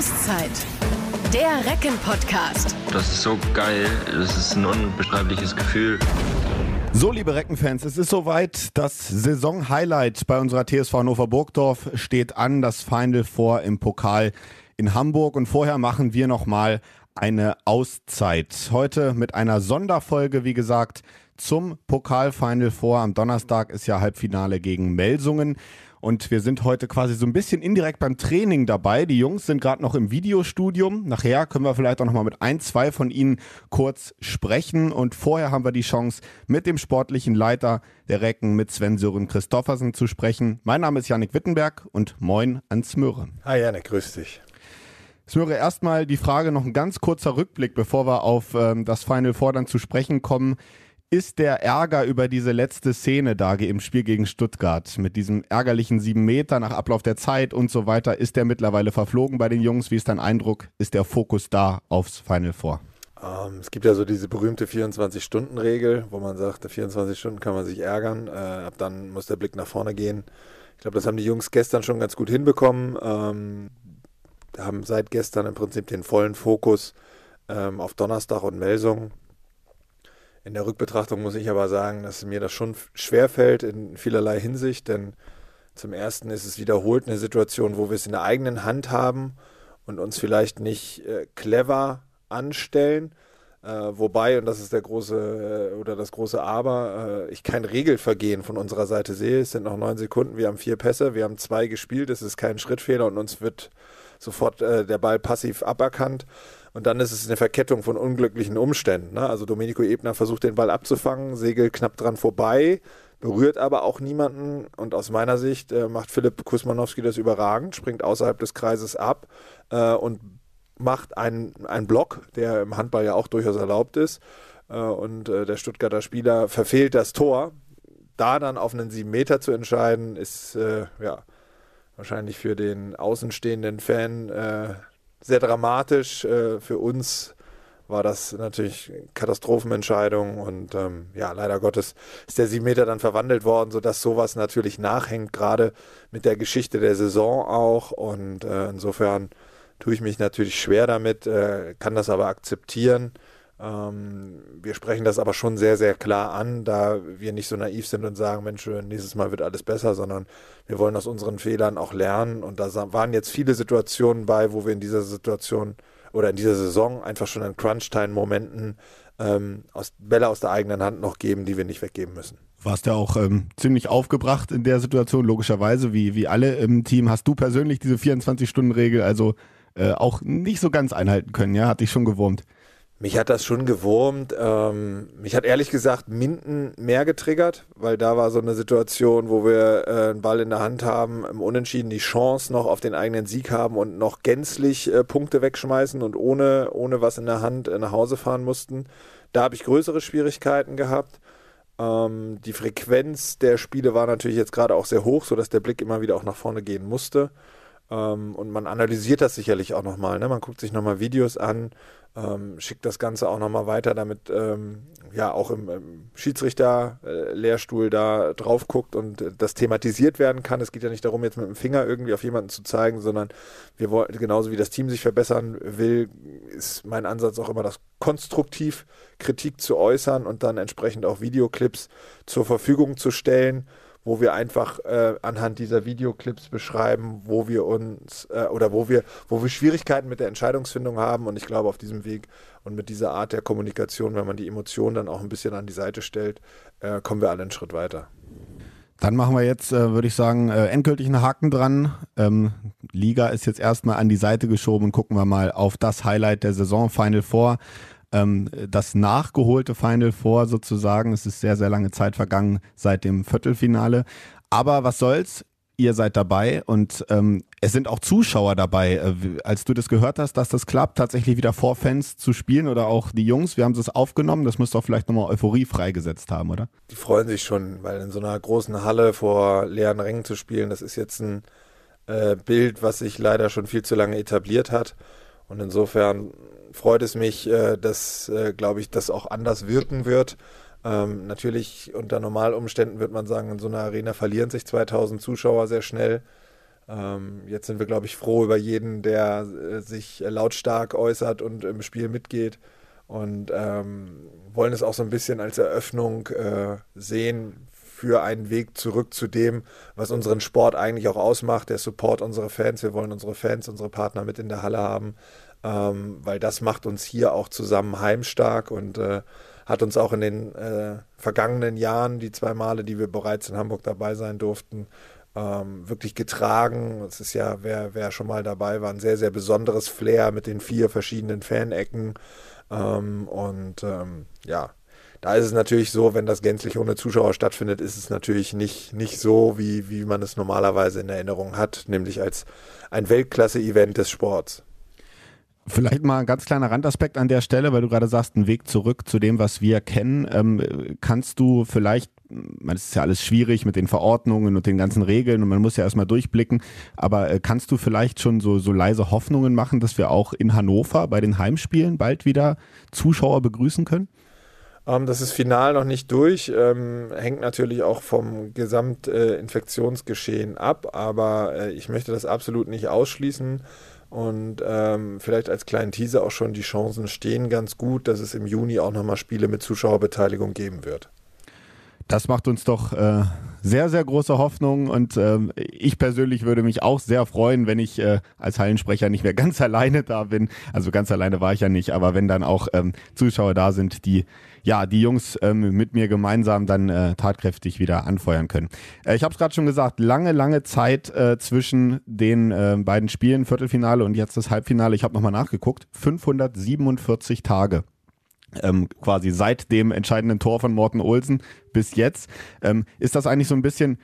Auszeit. Der Recken-Podcast. Das ist so geil. Das ist ein unbeschreibliches Gefühl. So, liebe Reckenfans, es ist soweit. Das Saison-Highlight bei unserer TSV Hannover Burgdorf steht an. Das Final Four im Pokal in Hamburg. Und vorher machen wir nochmal eine Auszeit. Heute mit einer Sonderfolge, wie gesagt, zum Pokal-Final Four. Am Donnerstag ist ja Halbfinale gegen Melsungen. Und wir sind heute quasi so ein bisschen indirekt beim Training dabei. Die Jungs sind gerade noch im Videostudium. Nachher können wir vielleicht auch noch mal mit ein, zwei von ihnen kurz sprechen. Und vorher haben wir die Chance, mit dem sportlichen Leiter der Recken, mit Sven Sören Christoffersen zu sprechen. Mein Name ist Janik Wittenberg und moin ans Möhre. Hi Janik, grüß dich. Smöre, erstmal die Frage, noch ein ganz kurzer Rückblick, bevor wir auf ähm, das Final Four dann zu sprechen kommen ist der Ärger über diese letzte Szene da im Spiel gegen Stuttgart mit diesem ärgerlichen sieben Meter nach Ablauf der Zeit und so weiter, ist der mittlerweile verflogen bei den Jungs? Wie ist dein Eindruck? Ist der Fokus da aufs Final Four? Ähm, es gibt ja so diese berühmte 24-Stunden-Regel, wo man sagt, 24 Stunden kann man sich ärgern, äh, ab dann muss der Blick nach vorne gehen. Ich glaube, das haben die Jungs gestern schon ganz gut hinbekommen. Ähm, haben seit gestern im Prinzip den vollen Fokus ähm, auf Donnerstag und Melsung. In der Rückbetrachtung muss ich aber sagen, dass mir das schon schwer fällt in vielerlei Hinsicht, denn zum ersten ist es wiederholt eine Situation, wo wir es in der eigenen Hand haben und uns vielleicht nicht äh, clever anstellen. Äh, wobei, und das ist der große äh, oder das große Aber, äh, ich kein Regelvergehen von unserer Seite sehe. Es sind noch neun Sekunden, wir haben vier Pässe, wir haben zwei gespielt, es ist kein Schrittfehler und uns wird sofort äh, der Ball passiv aberkannt. Und dann ist es eine Verkettung von unglücklichen Umständen. Ne? Also Domenico Ebner versucht den Ball abzufangen, Segel knapp dran vorbei, berührt aber auch niemanden. Und aus meiner Sicht äh, macht Philipp Kusmanowski das überragend, springt außerhalb des Kreises ab äh, und macht einen, einen Block, der im Handball ja auch durchaus erlaubt ist. Äh, und äh, der Stuttgarter Spieler verfehlt das Tor. Da dann auf einen sieben Meter zu entscheiden, ist äh, ja wahrscheinlich für den außenstehenden Fan äh, sehr dramatisch. Äh, für uns war das natürlich Katastrophenentscheidung und ähm, ja, leider Gottes ist der sieben Meter dann verwandelt worden, sodass sowas natürlich nachhängt, gerade mit der Geschichte der Saison auch und äh, insofern tue ich mich natürlich schwer damit, äh, kann das aber akzeptieren. Ähm, wir sprechen das aber schon sehr, sehr klar an, da wir nicht so naiv sind und sagen, Mensch, nächstes Mal wird alles besser, sondern wir wollen aus unseren Fehlern auch lernen. Und da waren jetzt viele Situationen bei, wo wir in dieser Situation oder in dieser Saison einfach schon in Crunch-Time-Momenten ähm, aus, Bälle aus der eigenen Hand noch geben, die wir nicht weggeben müssen. Warst ja auch ähm, ziemlich aufgebracht in der Situation, logischerweise, wie, wie alle im Team. Hast du persönlich diese 24-Stunden-Regel also äh, auch nicht so ganz einhalten können, ja? Hat dich schon gewurmt. Mich hat das schon gewurmt. Ähm, mich hat ehrlich gesagt Minden mehr getriggert, weil da war so eine Situation, wo wir äh, einen Ball in der Hand haben, im Unentschieden die Chance noch auf den eigenen Sieg haben und noch gänzlich äh, Punkte wegschmeißen und ohne, ohne was in der Hand äh, nach Hause fahren mussten. Da habe ich größere Schwierigkeiten gehabt. Ähm, die Frequenz der Spiele war natürlich jetzt gerade auch sehr hoch, sodass der Blick immer wieder auch nach vorne gehen musste. Ähm, und man analysiert das sicherlich auch nochmal. Ne? Man guckt sich nochmal Videos an, ähm, schickt das Ganze auch nochmal weiter, damit ähm, ja auch im, im Schiedsrichter-Lehrstuhl äh, da drauf guckt und äh, das thematisiert werden kann. Es geht ja nicht darum, jetzt mit dem Finger irgendwie auf jemanden zu zeigen, sondern wir wollen, genauso wie das Team sich verbessern will, ist mein Ansatz auch immer, das konstruktiv Kritik zu äußern und dann entsprechend auch Videoclips zur Verfügung zu stellen wo wir einfach äh, anhand dieser Videoclips beschreiben, wo wir uns äh, oder wo wir, wo wir Schwierigkeiten mit der Entscheidungsfindung haben. Und ich glaube, auf diesem Weg und mit dieser Art der Kommunikation, wenn man die Emotionen dann auch ein bisschen an die Seite stellt, äh, kommen wir alle einen Schritt weiter. Dann machen wir jetzt, äh, würde ich sagen, äh, endgültig einen Haken dran. Ähm, Liga ist jetzt erstmal an die Seite geschoben gucken wir mal auf das Highlight der Saison Final Four ähm, das nachgeholte Final Four sozusagen. Es ist sehr, sehr lange Zeit vergangen seit dem Viertelfinale. Aber was soll's? Ihr seid dabei und ähm, es sind auch Zuschauer dabei. Äh, als du das gehört hast, dass das klappt, tatsächlich wieder vor Fans zu spielen oder auch die Jungs, wir haben es aufgenommen, das müsste doch vielleicht nochmal Euphorie freigesetzt haben, oder? Die freuen sich schon, weil in so einer großen Halle vor leeren Rängen zu spielen, das ist jetzt ein äh, Bild, was sich leider schon viel zu lange etabliert hat. Und insofern freut es mich, äh, dass, äh, glaube ich, das auch anders wirken wird. Ähm, natürlich unter Normalumständen wird man sagen, in so einer Arena verlieren sich 2000 Zuschauer sehr schnell. Ähm, jetzt sind wir, glaube ich, froh über jeden, der äh, sich lautstark äußert und im Spiel mitgeht und ähm, wollen es auch so ein bisschen als Eröffnung äh, sehen für einen Weg zurück zu dem, was unseren Sport eigentlich auch ausmacht, der Support unserer Fans. Wir wollen unsere Fans, unsere Partner mit in der Halle haben, ähm, weil das macht uns hier auch zusammen heimstark und äh, hat uns auch in den äh, vergangenen Jahren, die zwei Male, die wir bereits in Hamburg dabei sein durften, ähm, wirklich getragen. Es ist ja, wer, wer schon mal dabei war, ein sehr, sehr besonderes Flair mit den vier verschiedenen Fanecken. Ähm, und ähm, ja, da ist es natürlich so, wenn das gänzlich ohne Zuschauer stattfindet, ist es natürlich nicht, nicht so, wie, wie man es normalerweise in Erinnerung hat, nämlich als ein Weltklasse-Event des Sports. Vielleicht mal ein ganz kleiner Randaspekt an der Stelle, weil du gerade sagst, ein Weg zurück zu dem, was wir kennen. Ähm, kannst du vielleicht, es ist ja alles schwierig mit den Verordnungen und den ganzen Regeln und man muss ja erstmal durchblicken, aber äh, kannst du vielleicht schon so, so leise Hoffnungen machen, dass wir auch in Hannover bei den Heimspielen bald wieder Zuschauer begrüßen können? Ähm, das ist final noch nicht durch, ähm, hängt natürlich auch vom Gesamtinfektionsgeschehen äh, ab, aber äh, ich möchte das absolut nicht ausschließen. Und ähm, vielleicht als kleinen Teaser auch schon, die Chancen stehen ganz gut, dass es im Juni auch nochmal Spiele mit Zuschauerbeteiligung geben wird. Das macht uns doch äh, sehr, sehr große Hoffnung und äh, ich persönlich würde mich auch sehr freuen, wenn ich äh, als Hallensprecher nicht mehr ganz alleine da bin. Also ganz alleine war ich ja nicht, aber wenn dann auch ähm, Zuschauer da sind, die ja, die Jungs ähm, mit mir gemeinsam dann äh, tatkräftig wieder anfeuern können. Äh, ich habe es gerade schon gesagt, lange, lange Zeit äh, zwischen den äh, beiden Spielen, Viertelfinale und jetzt das Halbfinale. Ich habe nochmal nachgeguckt, 547 Tage. Ähm, quasi seit dem entscheidenden Tor von Morten Olsen bis jetzt. Ähm, ist das eigentlich so ein bisschen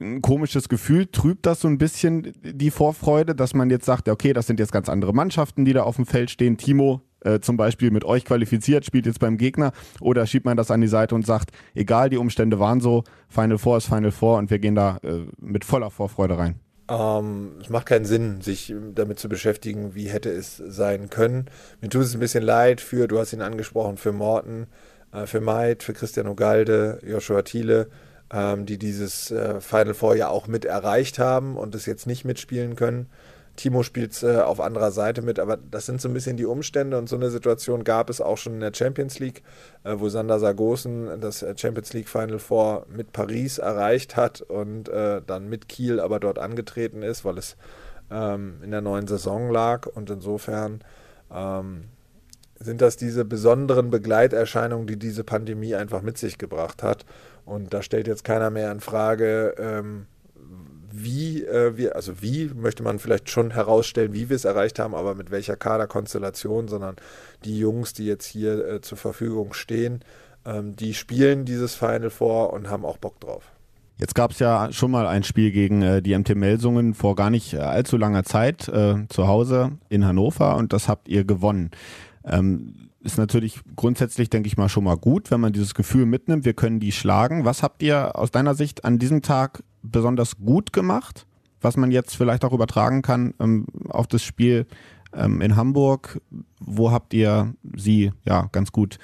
ein komisches Gefühl. Trübt das so ein bisschen die Vorfreude, dass man jetzt sagt, okay, das sind jetzt ganz andere Mannschaften, die da auf dem Feld stehen. Timo äh, zum Beispiel mit euch qualifiziert, spielt jetzt beim Gegner oder schiebt man das an die Seite und sagt, egal, die Umstände waren so, Final Four ist Final Four und wir gehen da äh, mit voller Vorfreude rein? Ähm, es macht keinen Sinn, sich damit zu beschäftigen, wie hätte es sein können. Mir tut es ein bisschen leid für, du hast ihn angesprochen, für Morten, äh, für Maid, für Christian Ogalde, Joshua Thiele, ähm, die dieses äh, Final Four ja auch mit erreicht haben und es jetzt nicht mitspielen können. Timo spielt äh, auf anderer Seite mit, aber das sind so ein bisschen die Umstände und so eine Situation gab es auch schon in der Champions League, äh, wo Sander Sargosen das äh, Champions League Final Four mit Paris erreicht hat und äh, dann mit Kiel aber dort angetreten ist, weil es ähm, in der neuen Saison lag und insofern ähm, sind das diese besonderen Begleiterscheinungen, die diese Pandemie einfach mit sich gebracht hat. Und da stellt jetzt keiner mehr in Frage, ähm, wie äh, wir, also wie möchte man vielleicht schon herausstellen, wie wir es erreicht haben, aber mit welcher Kaderkonstellation, sondern die Jungs, die jetzt hier äh, zur Verfügung stehen, ähm, die spielen dieses Final vor und haben auch Bock drauf. Jetzt gab es ja schon mal ein Spiel gegen äh, die MT Melsungen vor gar nicht äh, allzu langer Zeit äh, zu Hause in Hannover und das habt ihr gewonnen. Ähm, ist natürlich grundsätzlich, denke ich mal, schon mal gut, wenn man dieses Gefühl mitnimmt, wir können die schlagen. Was habt ihr aus deiner Sicht an diesem Tag besonders gut gemacht, was man jetzt vielleicht auch übertragen kann ähm, auf das Spiel ähm, in Hamburg? Wo habt ihr sie ja ganz gut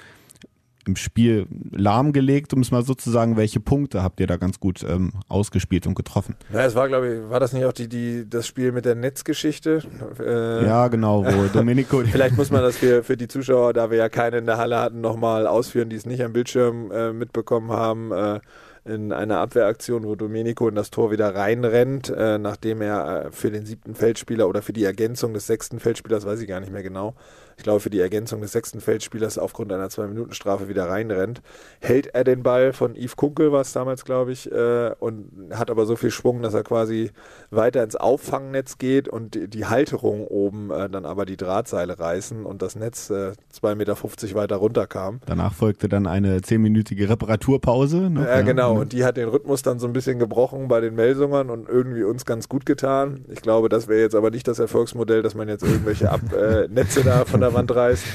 im Spiel lahmgelegt, um es mal so zu sagen, welche Punkte habt ihr da ganz gut ähm, ausgespielt und getroffen? Ja, es war, glaube ich, war das nicht auch die, die, das Spiel mit der Netzgeschichte? Äh, ja, genau, wo Domenico. Vielleicht muss man das für, für die Zuschauer, da wir ja keine in der Halle hatten, nochmal ausführen, die es nicht am Bildschirm äh, mitbekommen haben. Äh, in einer Abwehraktion, wo Domenico in das Tor wieder reinrennt, äh, nachdem er äh, für den siebten Feldspieler oder für die Ergänzung des sechsten Feldspielers, weiß ich gar nicht mehr genau, ich glaube für die Ergänzung des sechsten Feldspielers aufgrund einer Zwei-Minuten-Strafe wieder reinrennt, hält er den Ball von Yves Kunkel, war es damals, glaube ich, äh, und hat aber so viel Schwung, dass er quasi weiter ins Auffangnetz geht und die, die Halterung oben äh, dann aber die Drahtseile reißen und das Netz äh, 2,50 Meter weiter runterkam. Danach folgte dann eine zehnminütige Reparaturpause. Ne? Ja, genau, und die hat den Rhythmus dann so ein bisschen gebrochen bei den Melsungern und irgendwie uns ganz gut getan. Ich glaube, das wäre jetzt aber nicht das Erfolgsmodell, dass man jetzt irgendwelche Ab äh, Netze da von der Wand reißt.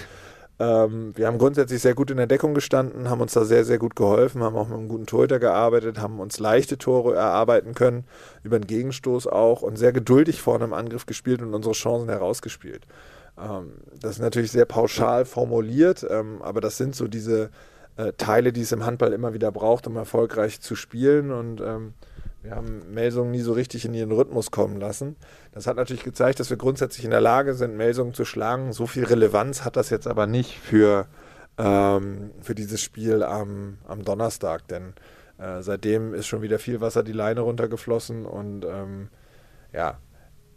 Ähm, wir haben grundsätzlich sehr gut in der Deckung gestanden, haben uns da sehr, sehr gut geholfen, haben auch mit einem guten Torhüter gearbeitet, haben uns leichte Tore erarbeiten können, über den Gegenstoß auch und sehr geduldig vorne im Angriff gespielt und unsere Chancen herausgespielt. Ähm, das ist natürlich sehr pauschal formuliert, ähm, aber das sind so diese äh, Teile, die es im Handball immer wieder braucht, um erfolgreich zu spielen und ähm, wir haben Melsungen nie so richtig in ihren Rhythmus kommen lassen. Das hat natürlich gezeigt, dass wir grundsätzlich in der Lage sind, Melsungen zu schlagen. So viel Relevanz hat das jetzt aber nicht für, ähm, für dieses Spiel am, am Donnerstag, denn äh, seitdem ist schon wieder viel Wasser die Leine runtergeflossen und ähm, ja,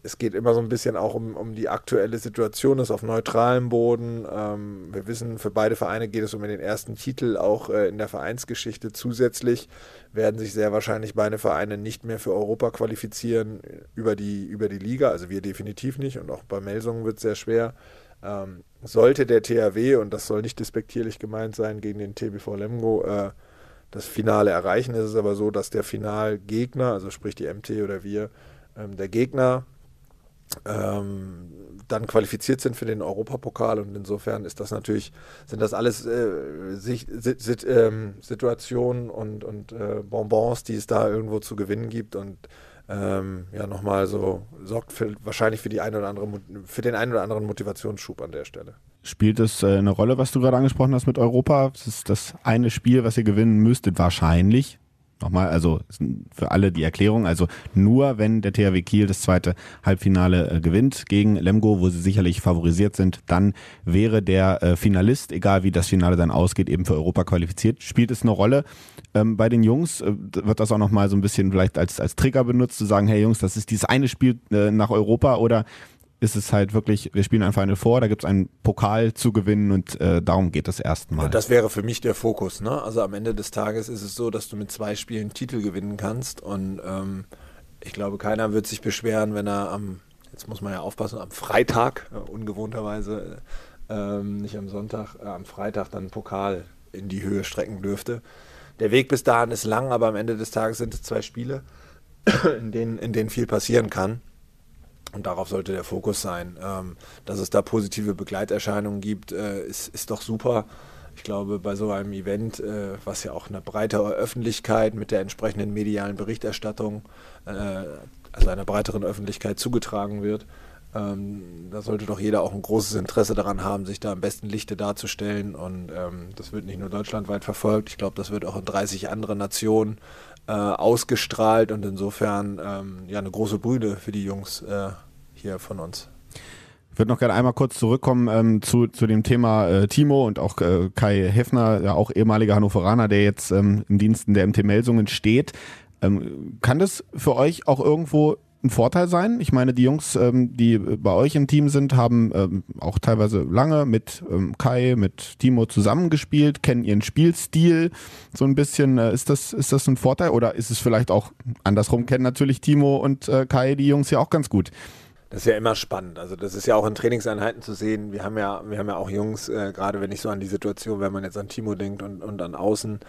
es geht immer so ein bisschen auch um, um die aktuelle Situation, das ist auf neutralem Boden. Ähm, wir wissen, für beide Vereine geht es um den ersten Titel, auch äh, in der Vereinsgeschichte. Zusätzlich werden sich sehr wahrscheinlich beide Vereine nicht mehr für Europa qualifizieren über die, über die Liga. Also wir definitiv nicht und auch bei Melsungen wird es sehr schwer. Ähm, sollte der THW, und das soll nicht despektierlich gemeint sein, gegen den TBV Lemgo äh, das Finale erreichen, ist es aber so, dass der Finalgegner, also sprich die MT oder wir, ähm, der Gegner ähm, dann qualifiziert sind für den Europapokal und insofern ist das natürlich, sind das alles äh, sich, sit, ähm, Situationen und, und äh, Bonbons, die es da irgendwo zu gewinnen gibt und ähm, ja nochmal so sorgt für, wahrscheinlich für die eine oder andere für den einen oder anderen Motivationsschub an der Stelle. Spielt es äh, eine Rolle, was du gerade angesprochen hast mit Europa? Das ist das eine Spiel, was ihr gewinnen müsstet, wahrscheinlich. Nochmal, also für alle die Erklärung, also nur wenn der THW Kiel das zweite Halbfinale äh, gewinnt gegen Lemgo, wo sie sicherlich favorisiert sind, dann wäre der äh, Finalist, egal wie das Finale dann ausgeht, eben für Europa qualifiziert. Spielt es eine Rolle? Ähm, bei den Jungs äh, wird das auch nochmal so ein bisschen vielleicht als, als Trigger benutzt, zu sagen, hey Jungs, das ist dieses eine Spiel äh, nach Europa oder ist es halt wirklich, wir spielen ein Final vor, da gibt es einen Pokal zu gewinnen und äh, darum geht es erstmal. Das wäre für mich der Fokus. Ne? Also am Ende des Tages ist es so, dass du mit zwei Spielen Titel gewinnen kannst und ähm, ich glaube, keiner wird sich beschweren, wenn er am, jetzt muss man ja aufpassen, am Freitag, äh, ungewohnterweise, äh, nicht am Sonntag, äh, am Freitag dann einen Pokal in die Höhe strecken dürfte. Der Weg bis dahin ist lang, aber am Ende des Tages sind es zwei Spiele, in denen, in denen viel passieren kann. Und darauf sollte der Fokus sein. Ähm, dass es da positive Begleiterscheinungen gibt, äh, ist, ist doch super. Ich glaube, bei so einem Event, äh, was ja auch eine breitere Öffentlichkeit mit der entsprechenden medialen Berichterstattung, äh, also einer breiteren Öffentlichkeit zugetragen wird, ähm, da sollte doch jeder auch ein großes Interesse daran haben, sich da am besten Lichte darzustellen. Und ähm, das wird nicht nur deutschlandweit verfolgt, ich glaube, das wird auch in 30 anderen Nationen äh, ausgestrahlt und insofern ähm, ja eine große Brüde für die Jungs äh, hier von uns. Ich würde noch gerne einmal kurz zurückkommen ähm, zu, zu dem Thema äh, Timo und auch äh, Kai Heffner, ja auch ehemaliger Hannoveraner, der jetzt ähm, im Diensten der MT Melsungen steht. Ähm, kann das für euch auch irgendwo ein Vorteil sein. Ich meine, die Jungs, ähm, die bei euch im Team sind, haben ähm, auch teilweise lange mit ähm, Kai, mit Timo zusammengespielt, kennen ihren Spielstil so ein bisschen. Äh, ist, das, ist das ein Vorteil oder ist es vielleicht auch andersrum, kennen natürlich Timo und äh, Kai die Jungs ja auch ganz gut? Das ist ja immer spannend. Also das ist ja auch in Trainingseinheiten zu sehen. Wir haben ja, wir haben ja auch Jungs, äh, gerade wenn ich so an die Situation, wenn man jetzt an Timo denkt und, und an Außen,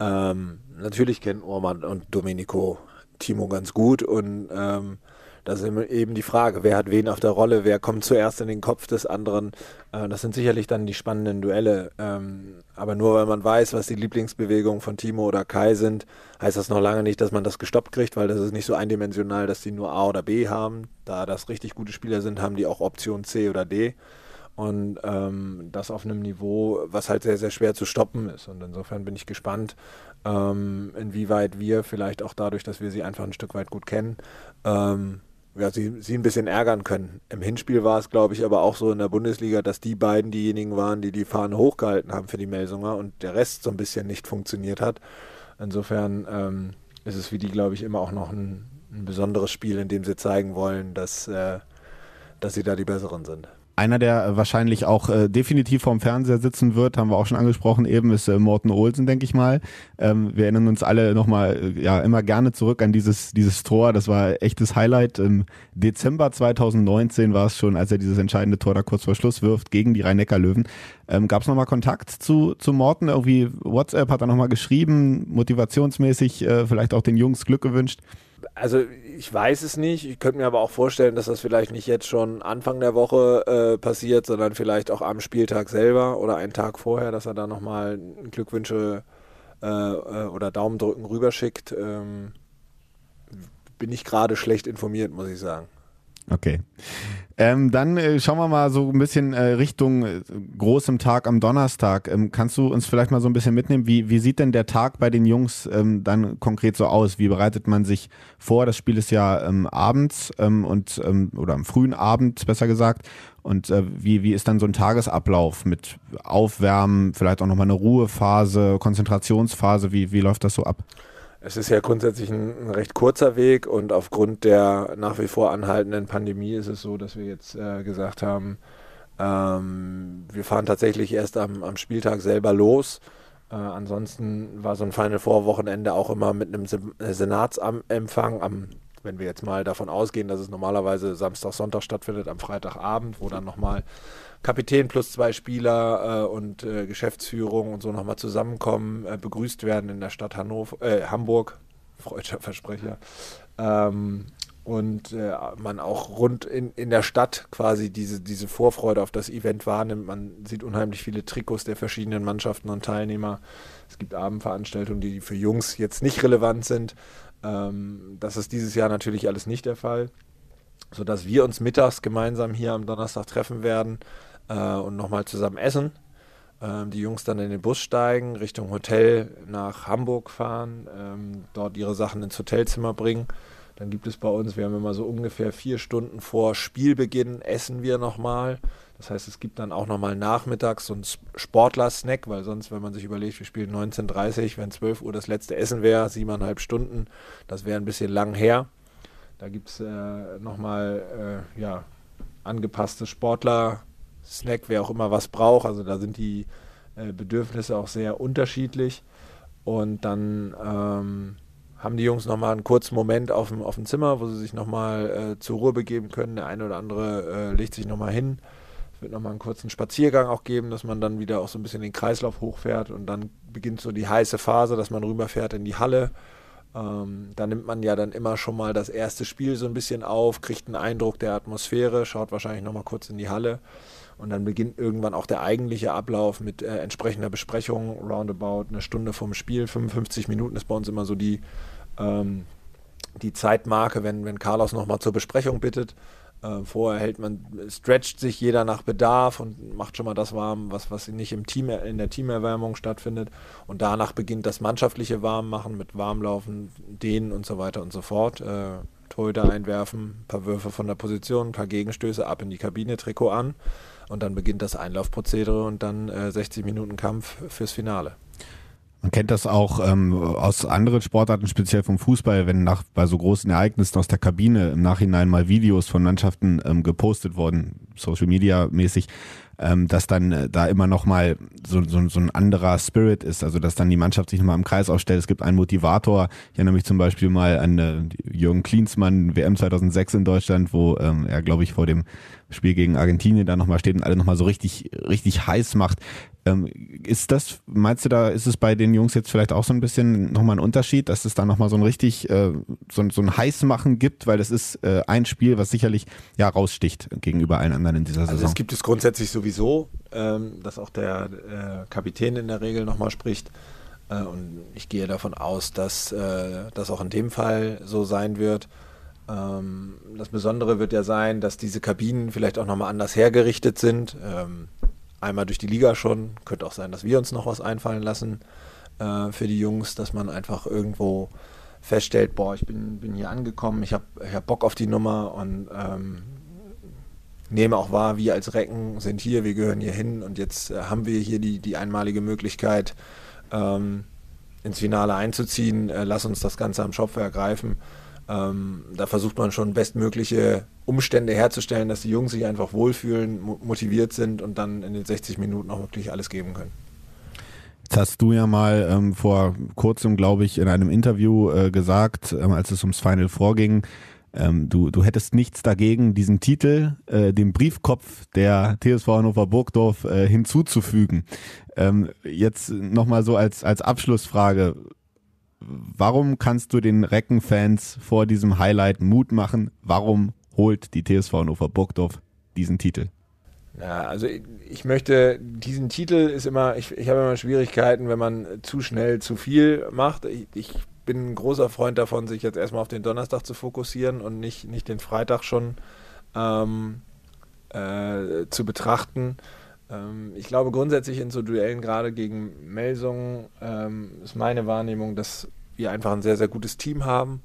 ähm, natürlich kennen Orman und Domenico Timo ganz gut und ähm, das ist eben die Frage, wer hat wen auf der Rolle, wer kommt zuerst in den Kopf des anderen. Äh, das sind sicherlich dann die spannenden Duelle. Ähm, aber nur weil man weiß, was die Lieblingsbewegungen von Timo oder Kai sind, heißt das noch lange nicht, dass man das gestoppt kriegt, weil das ist nicht so eindimensional, dass die nur A oder B haben. Da das richtig gute Spieler sind, haben die auch Option C oder D. Und ähm, das auf einem Niveau, was halt sehr, sehr schwer zu stoppen ist. Und insofern bin ich gespannt, ähm, inwieweit wir vielleicht auch dadurch, dass wir sie einfach ein Stück weit gut kennen, ähm, ja, sie, sie ein bisschen ärgern können. Im Hinspiel war es, glaube ich, aber auch so in der Bundesliga, dass die beiden diejenigen waren, die die Fahne hochgehalten haben für die Melsunger und der Rest so ein bisschen nicht funktioniert hat. Insofern ähm, ist es für die, glaube ich, immer auch noch ein, ein, besonderes Spiel, in dem sie zeigen wollen, dass, äh, dass sie da die Besseren sind. Einer, der wahrscheinlich auch äh, definitiv vorm Fernseher sitzen wird, haben wir auch schon angesprochen, eben ist äh, Morten Olsen, denke ich mal. Ähm, wir erinnern uns alle nochmal, äh, ja, immer gerne zurück an dieses, dieses Tor. Das war echtes Highlight. Im Dezember 2019 war es schon, als er dieses entscheidende Tor da kurz vor Schluss wirft gegen die Rhein-Neckar-Löwen. Ähm, Gab es nochmal Kontakt zu, zu Morten? Irgendwie WhatsApp hat er nochmal geschrieben, motivationsmäßig, äh, vielleicht auch den Jungs Glück gewünscht? also ich weiß es nicht. Ich könnte mir aber auch vorstellen, dass das vielleicht nicht jetzt schon Anfang der Woche äh, passiert, sondern vielleicht auch am Spieltag selber oder einen Tag vorher, dass er da nochmal Glückwünsche äh, äh, oder Daumendrücken rüberschickt. Ähm, bin ich gerade schlecht informiert, muss ich sagen. Okay. Ähm, dann äh, schauen wir mal so ein bisschen äh, Richtung äh, großem Tag am Donnerstag. Ähm, kannst du uns vielleicht mal so ein bisschen mitnehmen? Wie, wie sieht denn der Tag bei den Jungs ähm, dann konkret so aus? Wie bereitet man sich vor? Das Spiel ist ja ähm, abends ähm, und ähm, oder am frühen Abend besser gesagt. Und äh, wie, wie ist dann so ein Tagesablauf mit Aufwärmen, vielleicht auch nochmal eine Ruhephase, Konzentrationsphase? Wie, wie läuft das so ab? Es ist ja grundsätzlich ein, recht kurzer Weg und aufgrund der nach wie vor anhaltenden Pandemie ist es so, dass wir jetzt äh, gesagt haben, ähm, wir fahren tatsächlich erst am, am Spieltag selber los. Äh, ansonsten war so ein Final Four Wochenende auch immer mit einem äh, Senatsempfang am wenn wir jetzt mal davon ausgehen, dass es normalerweise Samstag, Sonntag stattfindet, am Freitagabend, wo dann nochmal Kapitän plus zwei Spieler äh, und äh, Geschäftsführung und so nochmal zusammenkommen, äh, begrüßt werden in der Stadt Hannover, äh, Hamburg, freudscher Versprecher. Ähm, und äh, man auch rund in, in der Stadt quasi diese, diese Vorfreude auf das Event wahrnimmt. Man sieht unheimlich viele Trikots der verschiedenen Mannschaften und Teilnehmer. Es gibt Abendveranstaltungen, die für Jungs jetzt nicht relevant sind. Ähm, das ist dieses Jahr natürlich alles nicht der Fall, sodass wir uns mittags gemeinsam hier am Donnerstag treffen werden äh, und nochmal zusammen essen. Ähm, die Jungs dann in den Bus steigen, Richtung Hotel nach Hamburg fahren, ähm, dort ihre Sachen ins Hotelzimmer bringen. Dann gibt es bei uns, wir haben immer so ungefähr vier Stunden vor Spielbeginn, essen wir nochmal. Das heißt, es gibt dann auch nochmal nachmittags so einen Sportler-Snack, weil sonst, wenn man sich überlegt, wir spielen 19.30 wenn 12 Uhr das letzte Essen wäre, siebeneinhalb Stunden, das wäre ein bisschen lang her. Da gibt es äh, nochmal äh, ja, angepasste Sportler-Snack, wer auch immer was braucht. Also da sind die äh, Bedürfnisse auch sehr unterschiedlich. Und dann ähm, haben die Jungs nochmal einen kurzen Moment auf dem, auf dem Zimmer, wo sie sich nochmal äh, zur Ruhe begeben können. Der eine oder andere äh, legt sich nochmal hin wird nochmal einen kurzen Spaziergang auch geben, dass man dann wieder auch so ein bisschen den Kreislauf hochfährt und dann beginnt so die heiße Phase, dass man rüberfährt in die Halle. Ähm, da nimmt man ja dann immer schon mal das erste Spiel so ein bisschen auf, kriegt einen Eindruck der Atmosphäre, schaut wahrscheinlich nochmal kurz in die Halle und dann beginnt irgendwann auch der eigentliche Ablauf mit äh, entsprechender Besprechung, roundabout eine Stunde vom Spiel, 55 Minuten ist bei uns immer so die, ähm, die Zeitmarke, wenn, wenn Carlos nochmal zur Besprechung bittet. Äh, vorher hält man, stretcht sich jeder nach Bedarf und macht schon mal das warm, was, was nicht im Team, in der Teamerwärmung stattfindet. Und danach beginnt das mannschaftliche Warmmachen mit Warmlaufen, Dehnen und so weiter und so fort. Äh, Torhüter einwerfen, ein paar Würfe von der Position, ein paar Gegenstöße ab in die Kabine, Trikot an. Und dann beginnt das Einlaufprozedere und dann äh, 60 Minuten Kampf fürs Finale. Man kennt das auch ähm, aus anderen Sportarten, speziell vom Fußball, wenn nach bei so großen Ereignissen aus der Kabine im Nachhinein mal Videos von Mannschaften ähm, gepostet wurden, Social Media mäßig, ähm, dass dann äh, da immer noch mal so, so, so ein anderer Spirit ist, also dass dann die Mannschaft sich nochmal im Kreis aufstellt. Es gibt einen Motivator. Ich erinnere mich zum Beispiel mal an äh, Jürgen Klinsmann, WM 2006 in Deutschland, wo ähm, er, glaube ich, vor dem Spiel gegen Argentinien da nochmal steht und alle nochmal so richtig, richtig heiß macht. Ähm, ist das, meinst du da, ist es bei den Jungs jetzt vielleicht auch so ein bisschen nochmal ein Unterschied, dass es da nochmal so ein richtig, äh, so, so ein Heißmachen gibt, weil das ist äh, ein Spiel, was sicherlich ja raussticht gegenüber allen anderen in dieser Saison. Also es gibt es grundsätzlich sowieso, ähm, dass auch der äh, Kapitän in der Regel nochmal spricht. Äh, und ich gehe davon aus, dass äh, das auch in dem Fall so sein wird. Ähm, das Besondere wird ja sein, dass diese Kabinen vielleicht auch nochmal anders hergerichtet sind. Einmal durch die Liga schon. Könnte auch sein, dass wir uns noch was einfallen lassen äh, für die Jungs, dass man einfach irgendwo feststellt, boah, ich bin, bin hier angekommen, ich habe ich hab Bock auf die Nummer und ähm, nehme auch wahr, wir als Recken sind hier, wir gehören hier hin und jetzt äh, haben wir hier die, die einmalige Möglichkeit, ähm, ins Finale einzuziehen. Äh, lass uns das Ganze am Schopf ergreifen. Ähm, da versucht man schon bestmögliche Umstände herzustellen, dass die Jungs sich einfach wohlfühlen, motiviert sind und dann in den 60 Minuten auch wirklich alles geben können. Jetzt hast du ja mal ähm, vor kurzem, glaube ich, in einem Interview äh, gesagt, ähm, als es ums Final vorging, ähm, du, du hättest nichts dagegen, diesen Titel, äh, dem Briefkopf der TSV Hannover Burgdorf äh, hinzuzufügen. Ähm, jetzt nochmal so als, als Abschlussfrage warum kannst du den Recken-Fans vor diesem Highlight Mut machen? Warum holt die TSV Hannover Burgdorf diesen Titel? Ja, also ich, ich, möchte, diesen Titel ist immer, ich, ich habe immer Schwierigkeiten, wenn man zu schnell zu viel macht. Ich, ich, bin ein großer Freund davon, sich jetzt erstmal auf den Donnerstag zu fokussieren und nicht, nicht den Freitag schon ähm, äh, zu betrachten. Ähm, ich glaube grundsätzlich in so Duellen gerade gegen Melsungen ähm, ist meine Wahrnehmung, dass wir einfach ein sehr, sehr gutes Team haben.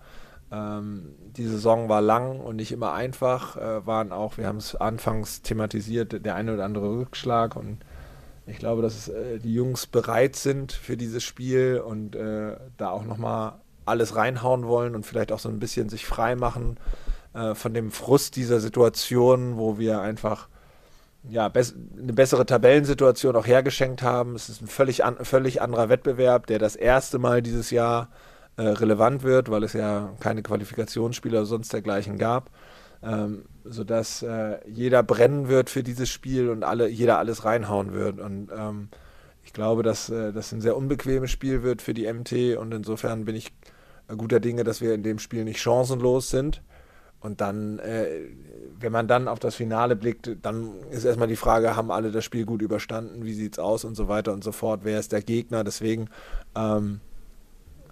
Ähm, die Saison war lang und nicht immer einfach, äh, waren auch, wir haben es anfangs thematisiert, der eine oder andere Rückschlag und ich glaube, dass äh, die Jungs bereit sind für dieses Spiel und äh, da auch nochmal alles reinhauen wollen und vielleicht auch so ein bisschen sich frei machen äh, von dem Frust dieser Situation, wo wir einfach ja, eine bessere Tabellensituation auch hergeschenkt haben. Es ist ein völlig, an, völlig anderer Wettbewerb, der das erste Mal dieses Jahr äh, relevant wird, weil es ja keine Qualifikationsspieler oder sonst dergleichen gab. Ähm, sodass äh, jeder brennen wird für dieses Spiel und alle, jeder alles reinhauen wird. Und ähm, ich glaube, dass äh, das ein sehr unbequemes Spiel wird für die MT und insofern bin ich guter Dinge, dass wir in dem Spiel nicht chancenlos sind. Und dann, äh, wenn man dann auf das Finale blickt, dann ist erstmal die Frage, haben alle das Spiel gut überstanden, wie sieht es aus und so weiter und so fort, wer ist der Gegner. Deswegen ähm,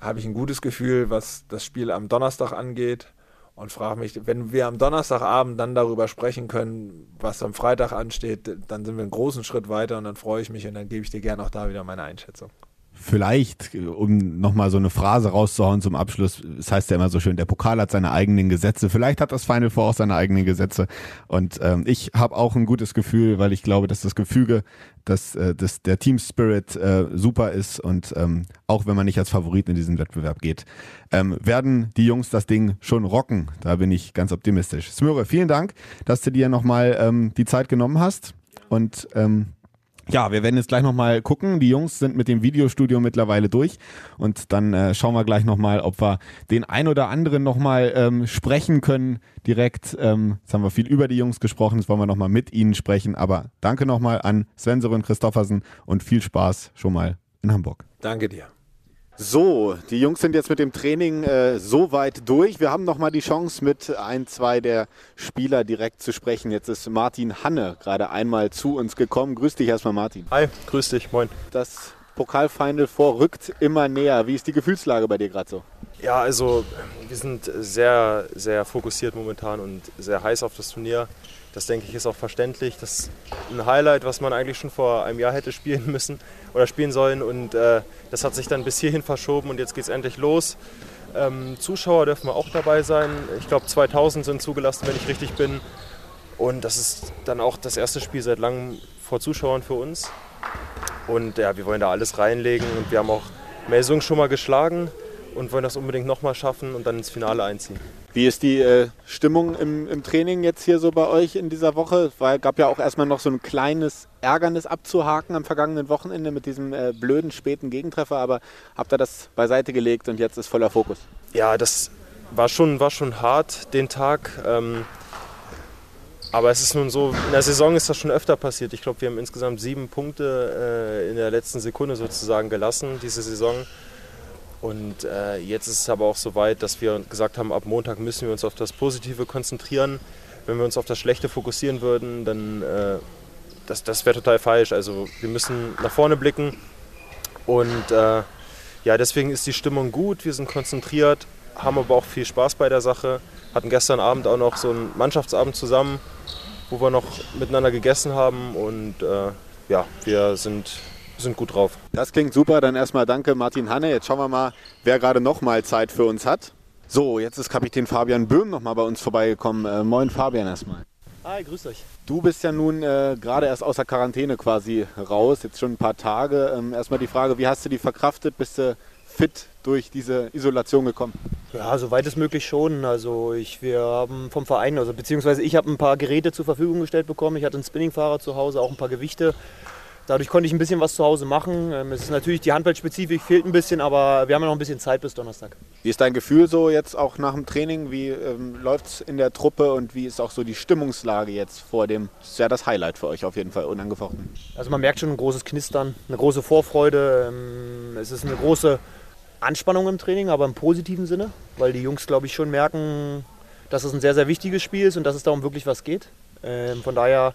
habe ich ein gutes Gefühl, was das Spiel am Donnerstag angeht und frage mich, wenn wir am Donnerstagabend dann darüber sprechen können, was am Freitag ansteht, dann sind wir einen großen Schritt weiter und dann freue ich mich und dann gebe ich dir gerne auch da wieder meine Einschätzung vielleicht, um nochmal so eine Phrase rauszuhauen zum Abschluss, es das heißt ja immer so schön, der Pokal hat seine eigenen Gesetze. Vielleicht hat das Final Four auch seine eigenen Gesetze. Und ähm, ich habe auch ein gutes Gefühl, weil ich glaube, dass das Gefüge, dass, äh, dass der Team Spirit äh, super ist und ähm, auch wenn man nicht als Favorit in diesen Wettbewerb geht, ähm, werden die Jungs das Ding schon rocken. Da bin ich ganz optimistisch. Smöre, vielen Dank, dass du dir nochmal ähm, die Zeit genommen hast. Und ähm, ja, wir werden jetzt gleich nochmal gucken. Die Jungs sind mit dem Videostudio mittlerweile durch und dann äh, schauen wir gleich nochmal, ob wir den ein oder anderen nochmal ähm, sprechen können direkt. Ähm, jetzt haben wir viel über die Jungs gesprochen, jetzt wollen wir nochmal mit ihnen sprechen. Aber danke nochmal an Sven und Christoffersen und viel Spaß schon mal in Hamburg. Danke dir. So, die Jungs sind jetzt mit dem Training äh, so weit durch. Wir haben noch mal die Chance, mit ein, zwei der Spieler direkt zu sprechen. Jetzt ist Martin Hanne gerade einmal zu uns gekommen. Grüß dich erstmal, Martin. Hi, grüß dich, moin. Das Pokalfinal vorrückt immer näher. Wie ist die Gefühlslage bei dir gerade so? Ja, also wir sind sehr, sehr fokussiert momentan und sehr heiß auf das Turnier. Das denke ich ist auch verständlich. Das ist ein Highlight, was man eigentlich schon vor einem Jahr hätte spielen müssen oder spielen sollen. Und äh, das hat sich dann bis hierhin verschoben und jetzt geht es endlich los. Ähm, Zuschauer dürfen wir auch dabei sein. Ich glaube 2000 sind zugelassen, wenn ich richtig bin. Und das ist dann auch das erste Spiel seit langem vor Zuschauern für uns. Und ja, wir wollen da alles reinlegen und wir haben auch Melsung schon mal geschlagen und wollen das unbedingt nochmal schaffen und dann ins Finale einziehen. Wie ist die äh, Stimmung im, im, Training jetzt hier so bei euch in dieser Woche? Es gab ja auch erstmal noch so ein kleines Ärgernis abzuhaken am vergangenen Wochenende mit diesem äh, blöden späten Gegentreffer, aber habt ihr das beiseite gelegt und jetzt ist voller Fokus? Ja, das war schon, war schon hart den Tag. Ähm, aber es ist nun so, in der Saison ist das schon öfter passiert. Ich glaube, wir haben insgesamt sieben Punkte äh, in der letzten Sekunde sozusagen gelassen, diese Saison. Und äh, jetzt ist es aber auch so weit, dass wir gesagt haben, ab Montag müssen wir uns auf das Positive konzentrieren. Wenn wir uns auf das Schlechte fokussieren würden, dann äh, das, das wäre total falsch. Also wir müssen nach vorne blicken. Und äh, ja, deswegen ist die Stimmung gut, wir sind konzentriert, haben aber auch viel Spaß bei der Sache. Hatten gestern Abend auch noch so einen Mannschaftsabend zusammen, wo wir noch miteinander gegessen haben. Und äh, ja, wir sind sind gut drauf. Das klingt super. Dann erstmal danke Martin Hanne. Jetzt schauen wir mal, wer gerade noch mal Zeit für uns hat. So, jetzt ist Kapitän Fabian Böhm noch mal bei uns vorbeigekommen. Äh, moin Fabian erstmal. Hi, grüß euch. Du bist ja nun äh, gerade erst aus der Quarantäne quasi raus, jetzt schon ein paar Tage. Ähm, erstmal die Frage, wie hast du die verkraftet? Bist du fit durch diese Isolation gekommen? Ja, soweit es möglich schon. Also ich, wir haben vom Verein, also beziehungsweise ich habe ein paar Geräte zur Verfügung gestellt bekommen. Ich hatte einen Spinningfahrer zu Hause, auch ein paar Gewichte. Dadurch konnte ich ein bisschen was zu Hause machen. Ähm, es ist natürlich die Handballspezifik fehlt ein bisschen, aber wir haben ja noch ein bisschen Zeit bis Donnerstag. Wie ist dein Gefühl so jetzt auch nach dem Training? Wie ähm, läuft es in der Truppe und wie ist auch so die Stimmungslage jetzt vor dem? Das ist ja das Highlight für euch auf jeden Fall, unangefochten. Also man merkt schon ein großes Knistern, eine große Vorfreude. Ähm, es ist eine große Anspannung im Training, aber im positiven Sinne, weil die Jungs, glaube ich, schon merken, dass es ein sehr, sehr wichtiges Spiel ist und dass es darum wirklich was geht. Ähm, von daher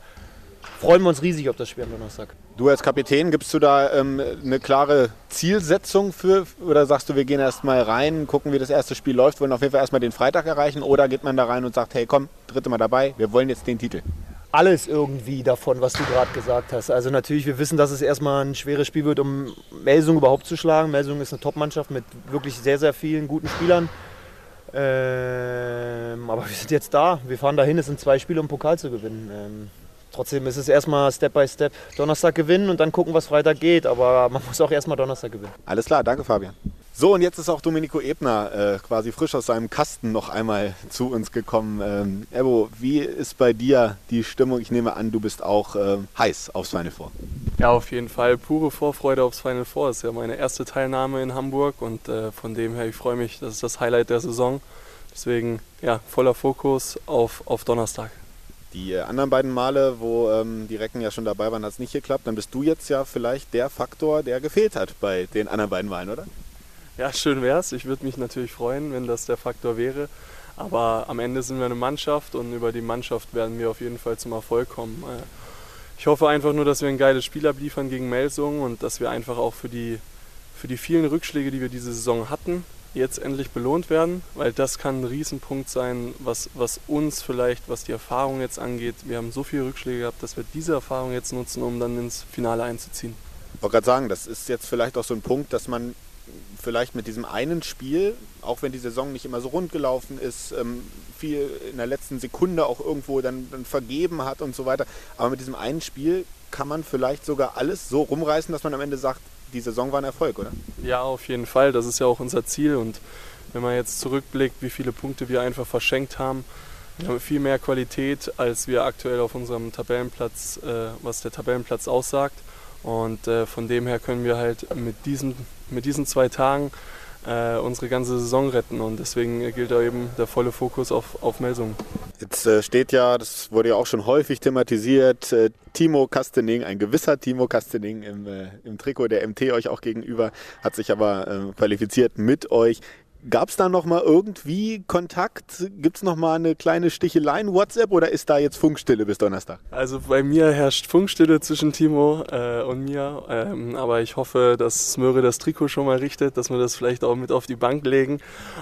freuen wir uns riesig auf das Spiel am Donnerstag. Du als Kapitän, gibst du da ähm, eine klare Zielsetzung für oder sagst du, wir gehen erstmal rein, gucken, wie das erste Spiel läuft, wollen auf jeden Fall erstmal den Freitag erreichen oder geht man da rein und sagt, hey komm, dritte Mal dabei, wir wollen jetzt den Titel? Alles irgendwie davon, was du gerade gesagt hast. Also natürlich, wir wissen, dass es erstmal ein schweres Spiel wird, um Melsung überhaupt zu schlagen. Melsung ist eine Top-Mannschaft mit wirklich sehr, sehr vielen guten Spielern. Ähm, aber wir sind jetzt da. Wir fahren dahin. Es sind zwei Spiele, um Pokal zu gewinnen. Ähm, trotzdem ist es erstmal Step by Step Donnerstag gewinnen und dann gucken, was Freitag geht. Aber man muss auch erstmal Donnerstag gewinnen. Alles klar, danke Fabian. So, und jetzt ist auch Domenico Ebner äh, quasi frisch aus seinem Kasten noch einmal zu uns gekommen. Ähm, Ebo, wie ist bei dir die Stimmung? Ich nehme an, du bist auch äh, heiß aufs Final Four. Ja, auf jeden Fall pure Vorfreude aufs Final Four. Das ist ja meine erste Teilnahme in Hamburg und äh, von dem her, ich freue mich, das ist das Highlight der Saison. Deswegen, ja, voller Fokus auf, auf Donnerstag. Die äh, anderen beiden Male, wo ähm, die Recken ja schon dabei waren, hat es nicht geklappt. Dann bist du jetzt ja vielleicht der Faktor, der gefehlt hat bei den anderen beiden Malen, oder? Ja, schön wär's. Ich würde mich natürlich freuen, wenn das der Faktor wäre. Aber am Ende sind wir eine Mannschaft und über die Mannschaft werden wir auf jeden Fall zum Erfolg kommen. Äh, ich hoffe einfach nur, dass wir ein geiles Spiel abliefern gegen Melsungen und dass wir einfach auch für die, für die vielen Rückschläge, die wir diese Saison hatten, jetzt endlich belohnt werden, weil das kann ein Riesenpunkt sein, was, was uns vielleicht, was die Erfahrung jetzt angeht. Wir haben so viele Rückschläge gehabt, dass wir diese Erfahrung jetzt nutzen, um dann ins Finale einzuziehen. Ich wollte gerade sagen, das ist jetzt vielleicht auch so ein Punkt, dass man vielleicht mit diesem einen Spiel, auch wenn die Saison nicht immer so rund gelaufen ist, ähm, viel in der letzten Sekunde auch irgendwo dann, dann vergeben hat und so weiter, aber mit diesem einen Spiel kann man vielleicht sogar alles so rumreißen, dass man am Ende sagt, die Saison war ein Erfolg, oder? Ja, auf jeden Fall. Das ist ja auch unser Ziel. Und wenn man jetzt zurückblickt, wie viele Punkte wir einfach verschenkt haben, wir haben viel mehr Qualität, als wir aktuell auf unserem Tabellenplatz, äh, was der Tabellenplatz aussagt. Und äh, von dem her können wir halt mit diesen, mit diesen zwei Tagen äh, unsere ganze Saison retten. Und deswegen gilt da eben der volle Fokus auf, auf Melsungen. Jetzt äh, steht ja, das wurde ja auch schon häufig thematisiert, äh, Timo Kastening, ein gewisser Timo Kastening im, äh, im Trikot der MT euch auch gegenüber, hat sich aber äh, qualifiziert mit euch. Gab es da noch mal irgendwie Kontakt? Gibt es noch mal eine kleine Stichelei in WhatsApp oder ist da jetzt Funkstille bis Donnerstag? Also bei mir herrscht Funkstille zwischen Timo äh, und mir, ähm, aber ich hoffe, dass Smöre das Trikot schon mal richtet, dass wir das vielleicht auch mit auf die Bank legen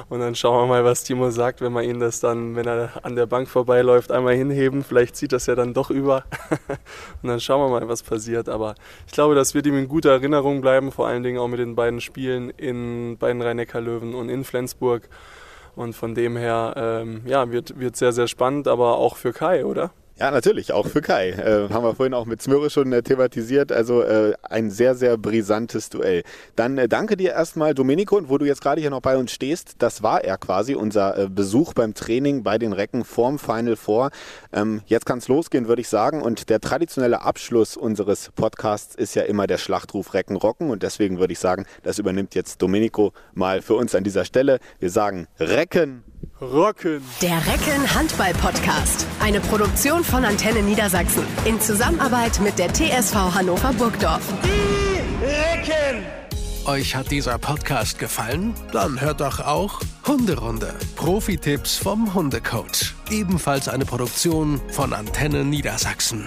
und dann schauen wir mal, was Timo sagt, wenn man ihn das dann, wenn er an der Bank vorbeiläuft, einmal hinheben. Vielleicht zieht das ja dann doch über und dann schauen wir mal, was passiert. Aber ich glaube, das wird ihm in guter Erinnerung bleiben, vor allen Dingen auch mit den beiden Spielen in beiden Rhein-Neckar-Löwen und in Flensburg. Und von dem her, ähm, ja, wird, wird sehr, sehr spannend, aber auch für Kai, oder? Ja, natürlich, auch für Kai. Äh, haben wir vorhin auch mit Smöre schon äh, thematisiert. Also äh, ein sehr, sehr brisantes Duell. Dann äh, danke dir erstmal, Domenico, und wo du jetzt gerade hier noch bei uns stehst, das war er quasi, unser äh, Besuch beim Training bei den Recken vorm Final Four. Ähm, jetzt kann es losgehen, würde ich sagen. Und der traditionelle Abschluss unseres Podcasts ist ja immer der Schlachtruf Recken rocken. Und deswegen würde ich sagen, das übernimmt jetzt Domenico mal für uns an dieser Stelle. Wir sagen Recken Rocken. Der Recken Handball Podcast. Eine Produktion von Antenne Niedersachsen. In Zusammenarbeit mit der TSV Hannover Burgdorf. Die Recken. Euch hat dieser Podcast gefallen? Dann hört doch auch Hunderunde. Profi-Tipps vom Hundecoach. Ebenfalls eine Produktion von Antenne Niedersachsen.